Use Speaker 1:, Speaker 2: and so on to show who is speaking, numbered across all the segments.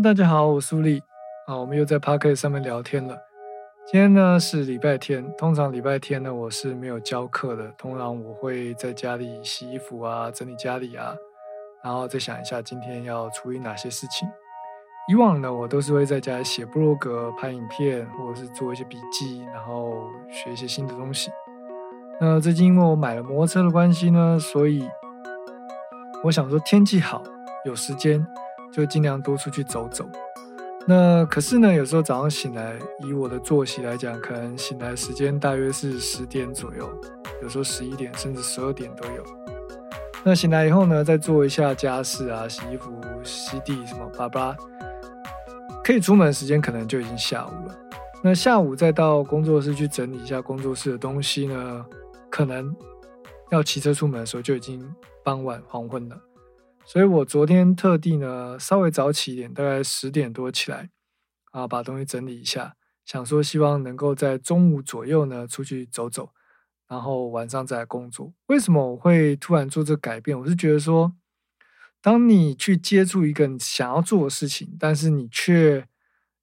Speaker 1: 大家好，我苏丽啊，我们又在 p a r k e t 上面聊天了。今天呢是礼拜天，通常礼拜天呢我是没有教课的，通常我会在家里洗衣服啊，整理家里啊，然后再想一下今天要处理哪些事情。以往呢我都是会在家写部落格、拍影片，或者是做一些笔记，然后学一些新的东西。那最近因为我买了摩托车的关系呢，所以我想说天气好，有时间就尽量多出去走走。那可是呢，有时候早上醒来，以我的作息来讲，可能醒来时间大约是十点左右，有时候十一点甚至十二点都有。那醒来以后呢，再做一下家事啊，洗衣服、吸地什么，叭叭，可以出门时间可能就已经下午了。那下午再到工作室去整理一下工作室的东西呢，可能要骑车出门的时候就已经傍晚黄昏了。所以我昨天特地呢稍微早起一点，大概十点多起来，啊，把东西整理一下，想说希望能够在中午左右呢出去走走，然后晚上再来工作。为什么我会突然做这改变？我是觉得说，当你去接触一个你想要做的事情，但是你却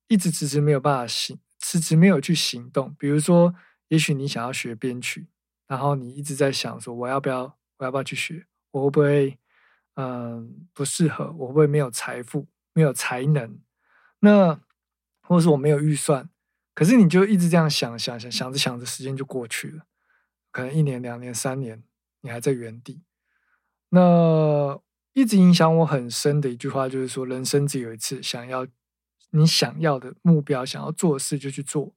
Speaker 1: 一直迟迟没有办法行，迟迟没有去行动。比如说，也许你想要学编曲，然后你一直在想说，我要不要，我要不要去学，我会不会？嗯，不适合我会不会没有财富，没有才能？那或者是我没有预算？可是你就一直这样想想想想着想着，时间就过去了，可能一年、两年、三年，你还在原地。那一直影响我很深的一句话就是说：人生只有一次，想要你想要的目标，想要做的事就去做。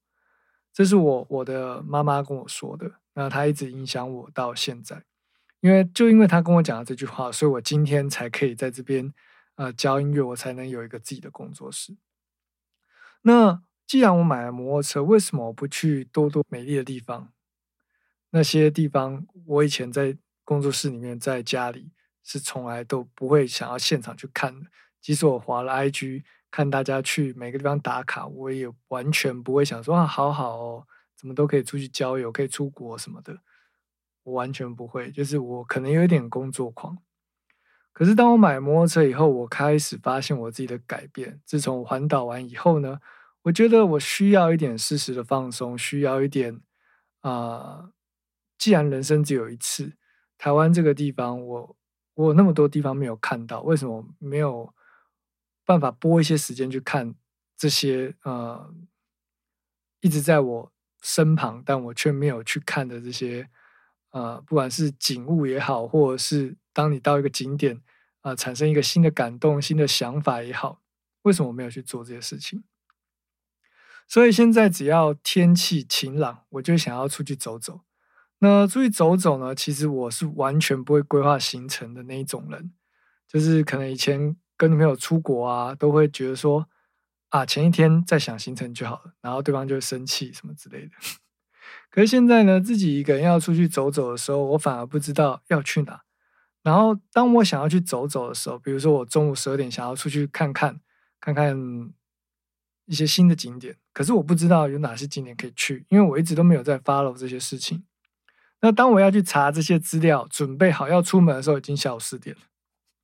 Speaker 1: 这是我我的妈妈跟我说的，那她一直影响我到现在。因为就因为他跟我讲了这句话，所以我今天才可以在这边，呃，教音乐，我才能有一个自己的工作室。那既然我买了摩托车，为什么我不去多多美丽的地方？那些地方我以前在工作室里面，在家里是从来都不会想要现场去看的。即使我划了 IG 看大家去每个地方打卡，我也完全不会想说啊，好好哦，怎么都可以出去郊游，可以出国什么的。我完全不会，就是我可能有一点工作狂。可是当我买摩托车以后，我开始发现我自己的改变。自从环岛完以后呢，我觉得我需要一点适时的放松，需要一点啊。既然人生只有一次，台湾这个地方，我我有那么多地方没有看到，为什么没有办法拨一些时间去看这些呃一直在我身旁，但我却没有去看的这些。呃，不管是景物也好，或者是当你到一个景点，啊，产生一个新的感动、新的想法也好，为什么我没有去做这些事情？所以现在只要天气晴朗，我就想要出去走走。那出去走走呢？其实我是完全不会规划行程的那一种人，就是可能以前跟女朋友出国啊，都会觉得说，啊，前一天再想行程就好了，然后对方就会生气什么之类的。可是现在呢，自己一个人要出去走走的时候，我反而不知道要去哪。然后当我想要去走走的时候，比如说我中午十二点想要出去看看，看看一些新的景点，可是我不知道有哪些景点可以去，因为我一直都没有在 follow 这些事情。那当我要去查这些资料，准备好要出门的时候，已经下午四点了。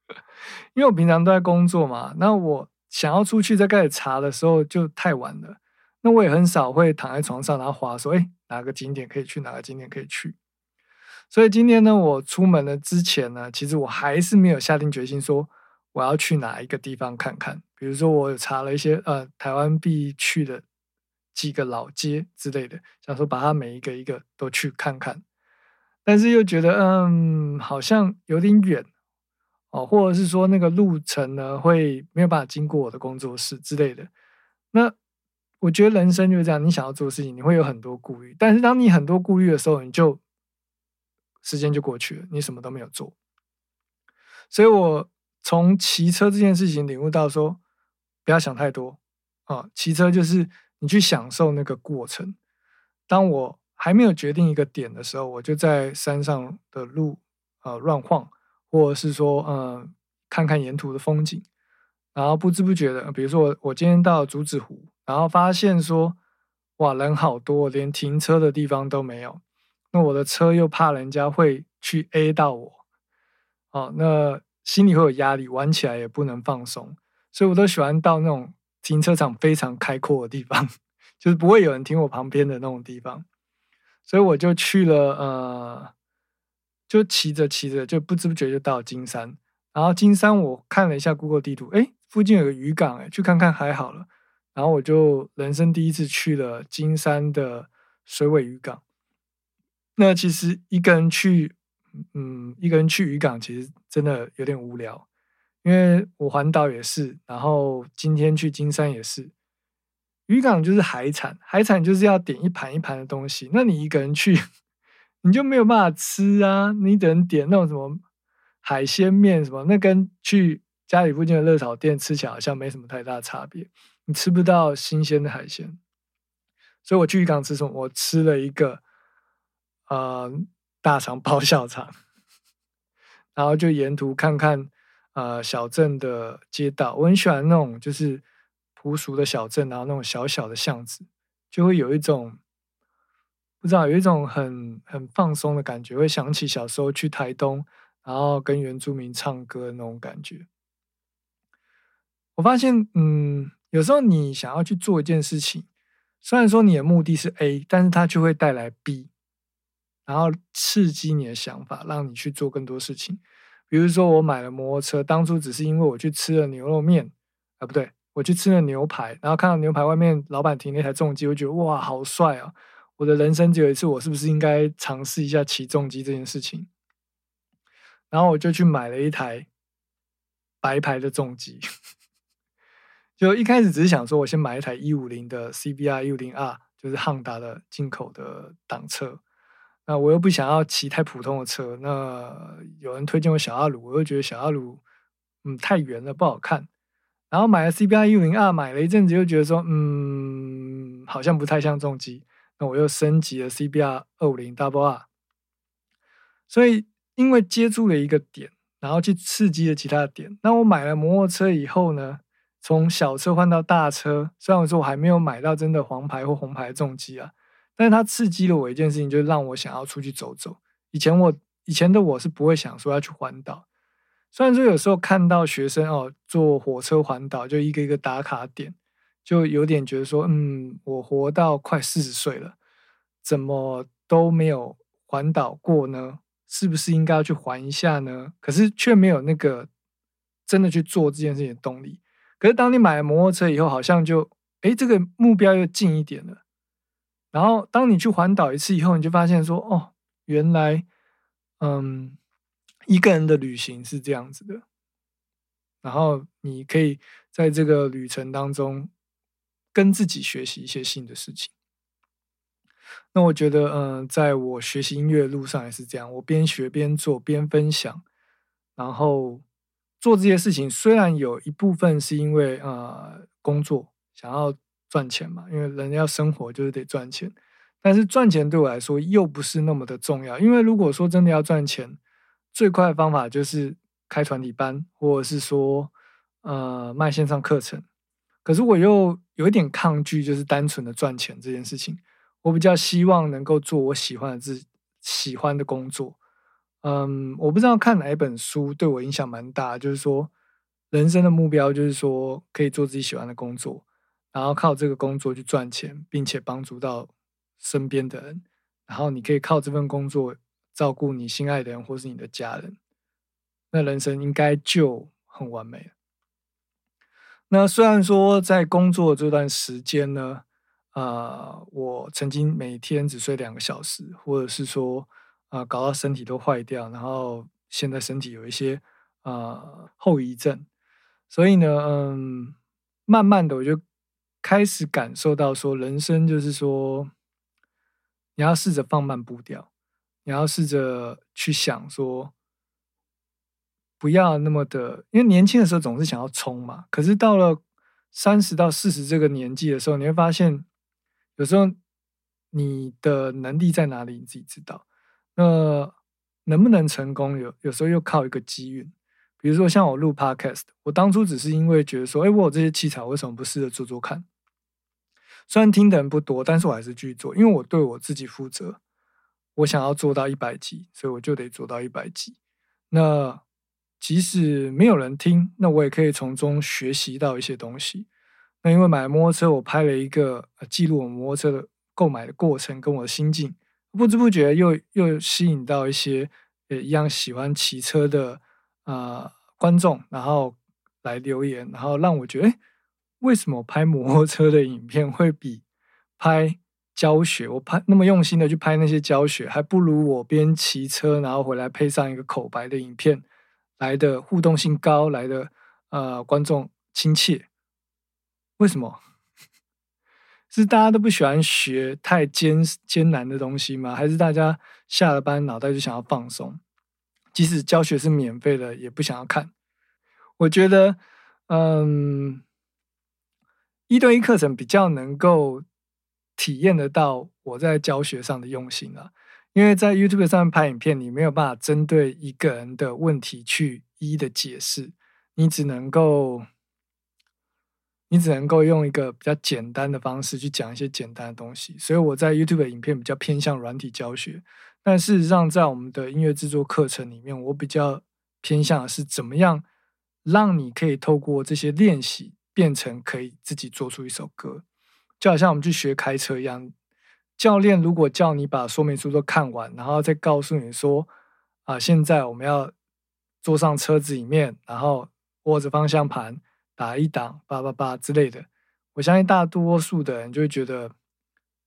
Speaker 1: 因为我平常都在工作嘛，那我想要出去再开始查的时候就太晚了。那我也很少会躺在床上然后划说，哎，哪个景点可以去，哪个景点可以去。所以今天呢，我出门了之前呢，其实我还是没有下定决心说我要去哪一个地方看看。比如说，我查了一些呃台湾必去的几个老街之类的，想说把它每一个一个都去看看。但是又觉得，嗯，好像有点远哦，或者是说那个路程呢会没有办法经过我的工作室之类的。那我觉得人生就是这样，你想要做的事情，你会有很多顾虑。但是当你很多顾虑的时候，你就时间就过去了，你什么都没有做。所以我从骑车这件事情领悟到说，不要想太多啊，骑车就是你去享受那个过程。当我还没有决定一个点的时候，我就在山上的路呃乱晃，或者是说嗯看看沿途的风景，然后不知不觉的，比如说我我今天到竹子湖。然后发现说，哇，人好多，连停车的地方都没有。那我的车又怕人家会去 A 到我，哦，那心里会有压力，玩起来也不能放松。所以我都喜欢到那种停车场非常开阔的地方，就是不会有人停我旁边的那种地方。所以我就去了，呃，就骑着骑着就不知不觉就到金山。然后金山我看了一下 Google 地图，哎，附近有个渔港，哎，去看看还好了。然后我就人生第一次去了金山的水尾渔港。那其实一个人去，嗯，一个人去渔港其实真的有点无聊，因为我环岛也是，然后今天去金山也是。渔港就是海产，海产就是要点一盘一盘的东西。那你一个人去，你就没有办法吃啊！你等点那种什么海鲜面什么，那跟去家里附近的热炒店吃起来好像没什么太大差别。你吃不到新鲜的海鲜，所以我去渔港吃什么？我吃了一个呃大肠包小肠，然后就沿途看看呃小镇的街道。我很喜欢那种就是。朴素的小镇，然后那种小小的巷子，就会有一种不知道有一种很很放松的感觉，会想起小时候去台东，然后跟原住民唱歌的那种感觉。我发现，嗯，有时候你想要去做一件事情，虽然说你的目的是 A，但是它就会带来 B，然后刺激你的想法，让你去做更多事情。比如说，我买了摩托车，当初只是因为我去吃了牛肉面，啊，不对。我去吃了牛排，然后看到牛排外面老板停那台重机，我觉得哇，好帅啊！我的人生只有一次，我是不是应该尝试一下骑重机这件事情？然后我就去买了一台白牌的重机，就一开始只是想说，我先买一台一五零的 CBR 一五零 R，就是汉达的进口的挡车。那我又不想要骑太普通的车，那有人推荐我小阿鲁，我又觉得小阿鲁嗯太圆了，不好看。然后买了 CBR 一五零 R，，买了一阵子又觉得说，嗯，好像不太像重机。那我又升级了 CBR 二五零 Double R。所以因为接触了一个点，然后去刺激了其他的点。那我买了摩托车以后呢，从小车换到大车，虽然说我还没有买到真的黄牌或红牌重机啊，但是它刺激了我一件事情，就是让我想要出去走走。以前我以前的我是不会想说要去环岛。虽然说有时候看到学生哦坐火车环岛，就一个一个打卡点，就有点觉得说，嗯，我活到快四十岁了，怎么都没有环岛过呢？是不是应该要去环一下呢？可是却没有那个真的去做这件事情的动力。可是当你买了摩托车以后，好像就哎这个目标又近一点了。然后当你去环岛一次以后，你就发现说，哦，原来，嗯。一个人的旅行是这样子的，然后你可以在这个旅程当中跟自己学习一些新的事情。那我觉得，嗯，在我学习音乐的路上也是这样，我边学边做边分享，然后做这些事情。虽然有一部分是因为呃工作想要赚钱嘛，因为人要生活就是得赚钱，但是赚钱对我来说又不是那么的重要，因为如果说真的要赚钱。最快的方法就是开团体班，或者是说，呃，卖线上课程。可是我又有一点抗拒，就是单纯的赚钱这件事情。我比较希望能够做我喜欢的自己喜欢的工作。嗯，我不知道看哪一本书对我影响蛮大，就是说，人生的目标就是说可以做自己喜欢的工作，然后靠这个工作去赚钱，并且帮助到身边的人，然后你可以靠这份工作。照顾你心爱的人，或是你的家人，那人生应该就很完美了。那虽然说在工作这段时间呢，啊，我曾经每天只睡两个小时，或者是说啊，搞到身体都坏掉，然后现在身体有一些啊后遗症，所以呢，嗯，慢慢的我就开始感受到说，人生就是说，你要试着放慢步调。你要试着去想说，不要那么的，因为年轻的时候总是想要冲嘛。可是到了三十到四十这个年纪的时候，你会发现，有时候你的能力在哪里，你自己知道。那能不能成功，有有时候又靠一个机运。比如说像我录 Podcast，我当初只是因为觉得说，哎，我有这些器材，为什么不试着做做看？虽然听的人不多，但是我还是继续做，因为我对我自己负责。我想要做到一百集，所以我就得做到一百集。那即使没有人听，那我也可以从中学习到一些东西。那因为买摩托车，我拍了一个记录我摩托车的购买的过程跟我的心境，不知不觉又又吸引到一些也一样喜欢骑车的啊观众，然后来留言，然后让我觉得，哎，为什么拍摩托车的影片会比拍教学，我拍那么用心的去拍那些教学，还不如我边骑车然后回来配上一个口白的影片来的互动性高，来的呃观众亲切。为什么？是大家都不喜欢学太艰艰难的东西吗？还是大家下了班脑袋就想要放松？即使教学是免费的，也不想要看。我觉得，嗯，一对一课程比较能够体验得到我在教学上的用心啊。因为在 YouTube 上面拍影片，你没有办法针对一个人的问题去一一的解释，你只能够。你只能够用一个比较简单的方式去讲一些简单的东西，所以我在 YouTube 的影片比较偏向软体教学。但事实上，在我们的音乐制作课程里面，我比较偏向的是怎么样让你可以透过这些练习变成可以自己做出一首歌。就好像我们去学开车一样，教练如果叫你把说明书都看完，然后再告诉你说：“啊，现在我们要坐上车子里面，然后握着方向盘。”打一档八八八之类的，我相信大多数的人就会觉得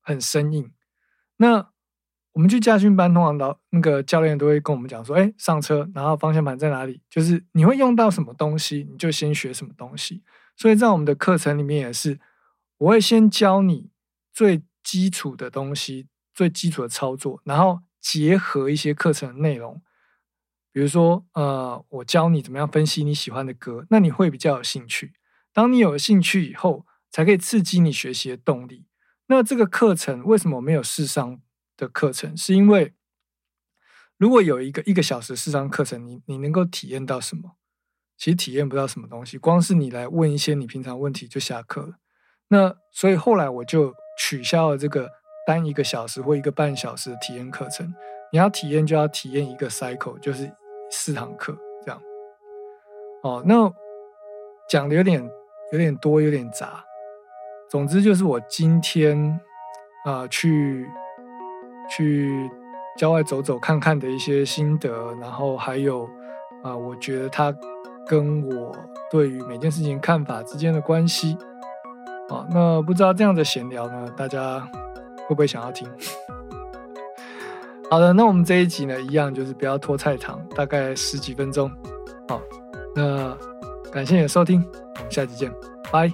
Speaker 1: 很生硬。那我们去驾训班，通常老那个教练都会跟我们讲说：“哎，上车，然后方向盘在哪里？就是你会用到什么东西，你就先学什么东西。”所以在我们的课程里面也是，我会先教你最基础的东西，最基础的操作，然后结合一些课程内容。比如说，呃，我教你怎么样分析你喜欢的歌，那你会比较有兴趣。当你有了兴趣以后，才可以刺激你学习的动力。那这个课程为什么没有试上的课程？是因为如果有一个一个小时试上课程，你你能够体验到什么？其实体验不到什么东西。光是你来问一些你平常问题就下课了。那所以后来我就取消了这个单一个小时或一个半小时的体验课程。你要体验就要体验一个 cycle，就是。四堂课这样，哦，那讲的有点有点多，有点杂。总之就是我今天啊去去郊外走走看看的一些心得，然后还有啊，我觉得他跟我对于每件事情看法之间的关系。啊，那不知道这样的闲聊呢，大家会不会想要听？好的，那我们这一集呢，一样就是不要拖太长，大概十几分钟。好，那感谢你的收听，我们下期见，拜。